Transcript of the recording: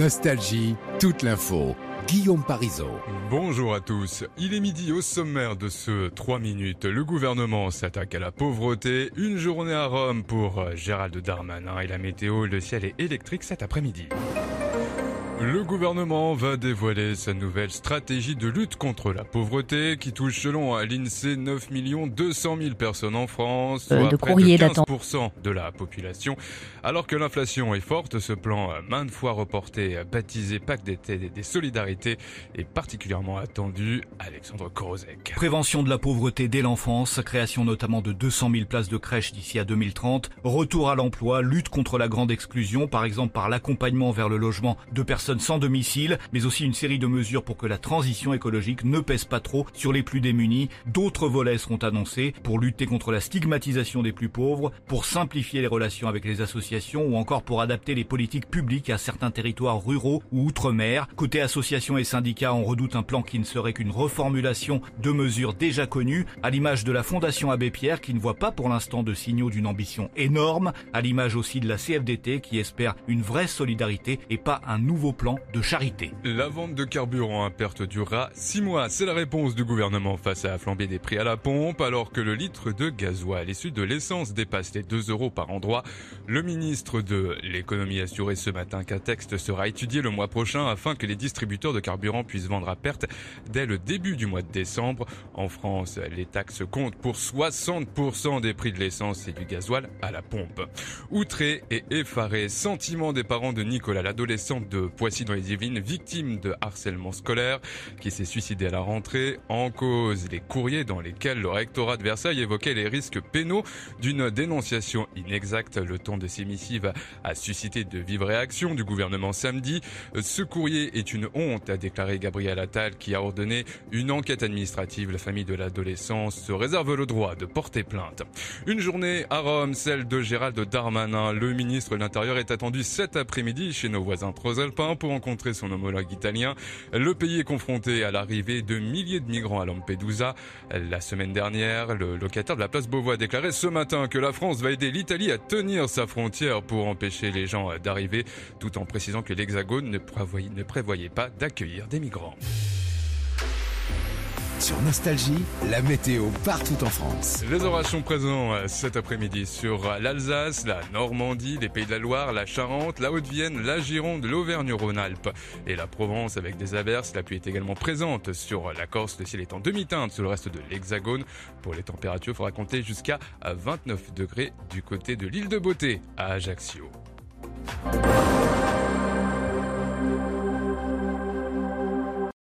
Nostalgie, toute l'info. Guillaume Parisot. Bonjour à tous. Il est midi au sommaire de ce 3 minutes. Le gouvernement s'attaque à la pauvreté. Une journée à Rome pour Gérald Darmanin et la météo. Le ciel est électrique cet après-midi. Le gouvernement va dévoiler sa nouvelle stratégie de lutte contre la pauvreté qui touche selon l'INSEE 9 200 000 personnes en France, Euh, soit de près courrier de d'attente. 15% de la population. Alors que l'inflation est forte, ce plan euh, maintes fois reporté, euh, baptisé Pacte d'été des- des solidarités, est particulièrement attendu. Alexandre Korozek. Prévention de la pauvreté dès l'enfance, création notamment de 200 000 places de crèche d'ici à 2030, retour à l'emploi, lutte contre la grande exclusion, par exemple par l'accompagnement vers le logement de personnes sans domicile, mais aussi une série de mesures pour que la transition écologique ne pèse pas trop sur les plus démunis. D'autres volets seront annoncés pour lutter contre la stigmatisation des plus pauvres, pour simplifier les relations avec les associations ou encore pour adapter les politiques publiques à certains territoires ruraux ou outre-mer. Côté associations et syndicats, on redoute un plan qui ne serait qu'une reformulation de mesures déjà connues, à l'image de la Fondation Abbé Pierre qui ne voit pas pour l'instant de signaux d'une ambition énorme, à l'image aussi de la CFDT qui espère une vraie solidarité et pas un nouveau plan de charité. La vente de carburant à perte durera 6 mois. C'est la réponse du gouvernement face à la flambée des prix à la pompe, alors que le litre de gasoil issu de l'essence dépasse les 2 euros par endroit. Le ministre de l'économie a assuré ce matin qu'un texte sera étudié le mois prochain afin que les distributeurs de carburant puissent vendre à perte dès le début du mois de décembre. En France, les taxes comptent pour 60% des prix de l'essence et du gasoil à la pompe. Outré et effaré, sentiment des parents de Nicolas, l'adolescente de Poissy dans les Yvelines, victime de harcèlement scolaire, qui s'est suicidée à la rentrée, en cause les courriers dans lesquels le rectorat de Versailles évoquait les risques pénaux d'une dénonciation inexacte. Le ton de ces missives a suscité de vives réactions du gouvernement samedi. Ce courrier est une honte, a déclaré Gabriel Attal, qui a ordonné une enquête administrative. La famille de l'adolescent se réserve le droit de porter plainte. Une journée à Rome, celle de Gérald Darmanin. Le ministre de l'Intérieur est attendu cet après-midi chez nos voisins prosalpins pour rencontrer son homologue italien. Le pays est confronté à l'arrivée de milliers de migrants à Lampedusa. La semaine dernière, le locataire de la place Beauvois a déclaré ce matin que la France va aider l'Italie à tenir sa frontière pour empêcher les gens d'arriver, tout en précisant que l'Hexagone ne prévoyait pas d'accueillir des migrants. Sur Nostalgie, la météo partout en France. Les orages sont présents euh, cet après-midi sur euh, l'Alsace, la Normandie, les Pays de la Loire, la Charente, la Haute-Vienne, la Gironde, l'Auvergne-Rhône-Alpes et la Provence avec des averses. La pluie est également présente sur la Corse. Le ciel est en demi-teinte sur le reste de l'Hexagone. Pour les températures, il faudra compter jusqu'à 29 degrés du côté de l'île de Beauté à Ajaccio.